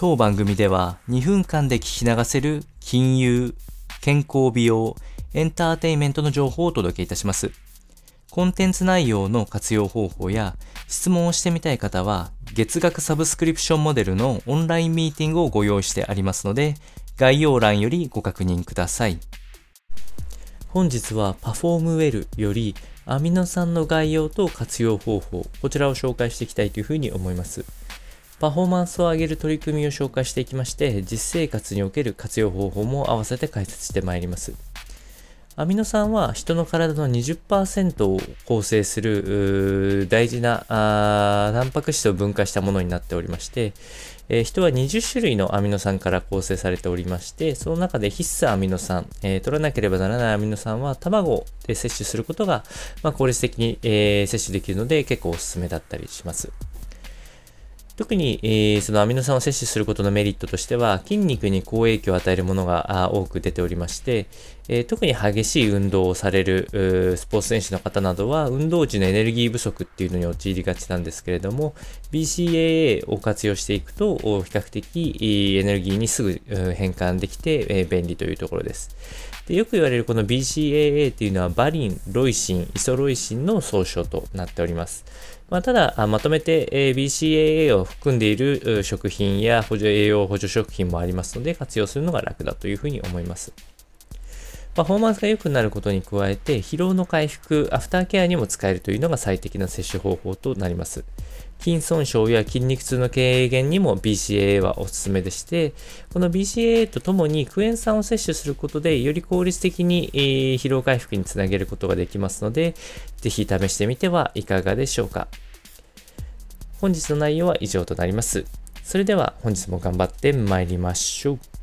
当番組では2分間で聞き流せる金融、健康美容、エンターテインメントの情報をお届けいたします。コンテンツ内容の活用方法や質問をしてみたい方は月額サブスクリプションモデルのオンラインミーティングをご用意してありますので概要欄よりご確認ください。本日はパフォームウェルよりアミノ酸の概要と活用方法、こちらを紹介していきたいというふうに思います。パフォーマンスを上げる取り組みを紹介していきまして、実生活における活用方法も合わせて解説してまいります。アミノ酸は人の体の20%を構成する大事なタンパク質を分解したものになっておりまして、えー、人は20種類のアミノ酸から構成されておりまして、その中で必須アミノ酸、えー、取らなければならないアミノ酸は卵で摂取することが、まあ、効率的に、えー、摂取できるので結構おすすめだったりします。特に、えー、そのアミノ酸を摂取することのメリットとしては、筋肉に好影響を与えるものが多く出ておりまして、えー、特に激しい運動をされるスポーツ選手の方などは、運動時のエネルギー不足っていうのに陥りがちなんですけれども、BCAA を活用していくと、比較的エネルギーにすぐ変換できて、え、便利というところです。でよく言われるこの BCAA っていうのはバリン、ロイシン、イソロイシンの総称となっております。まあ、ただ、まとめて、BCAA を含んでいる食品や補助栄養補助食品もありますので、活用するのが楽だというふうに思います。パフォーマンスが良くなることに加えて、疲労の回復、アフターケアにも使えるというのが最適な摂取方法となります。筋損傷や筋肉痛の軽減にも BCAA はおすすめでして、この BCAA とともにクエン酸を摂取することで、より効率的に、疲労回復につなげることができますので、ぜひ試してみてはいかがでしょうか。本日の内容は以上となります。それでは本日も頑張って参りましょう。